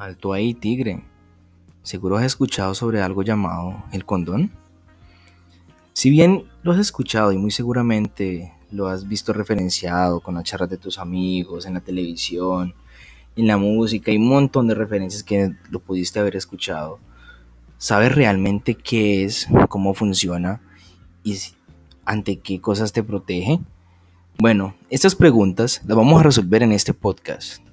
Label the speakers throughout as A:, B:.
A: Alto ahí, tigre. Seguro has escuchado sobre algo llamado el condón. Si bien lo has escuchado y muy seguramente lo has visto referenciado con las charlas de tus amigos, en la televisión, en la música y un montón de referencias que lo pudiste haber escuchado, ¿sabes realmente qué es, cómo funciona y ante qué cosas te protege? Bueno, estas preguntas las vamos a resolver en este podcast.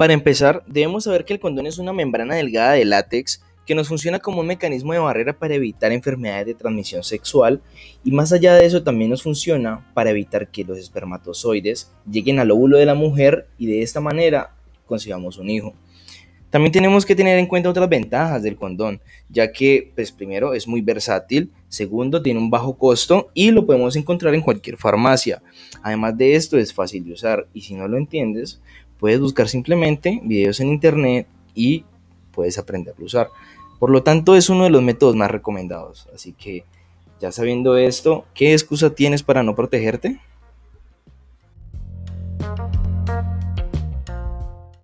A: Para empezar, debemos saber que el condón es una membrana delgada de látex que nos funciona como un mecanismo de barrera para evitar enfermedades de transmisión sexual y más allá de eso también nos funciona para evitar que los espermatozoides lleguen al óvulo de la mujer y de esta manera concibamos un hijo. También tenemos que tener en cuenta otras ventajas del condón, ya que, pues primero, es muy versátil, segundo, tiene un bajo costo y lo podemos encontrar en cualquier farmacia. Además de esto, es fácil de usar y si no lo entiendes, Puedes buscar simplemente videos en internet y puedes aprender a usar. Por lo tanto, es uno de los métodos más recomendados. Así que, ya sabiendo esto, ¿qué excusa tienes para no protegerte?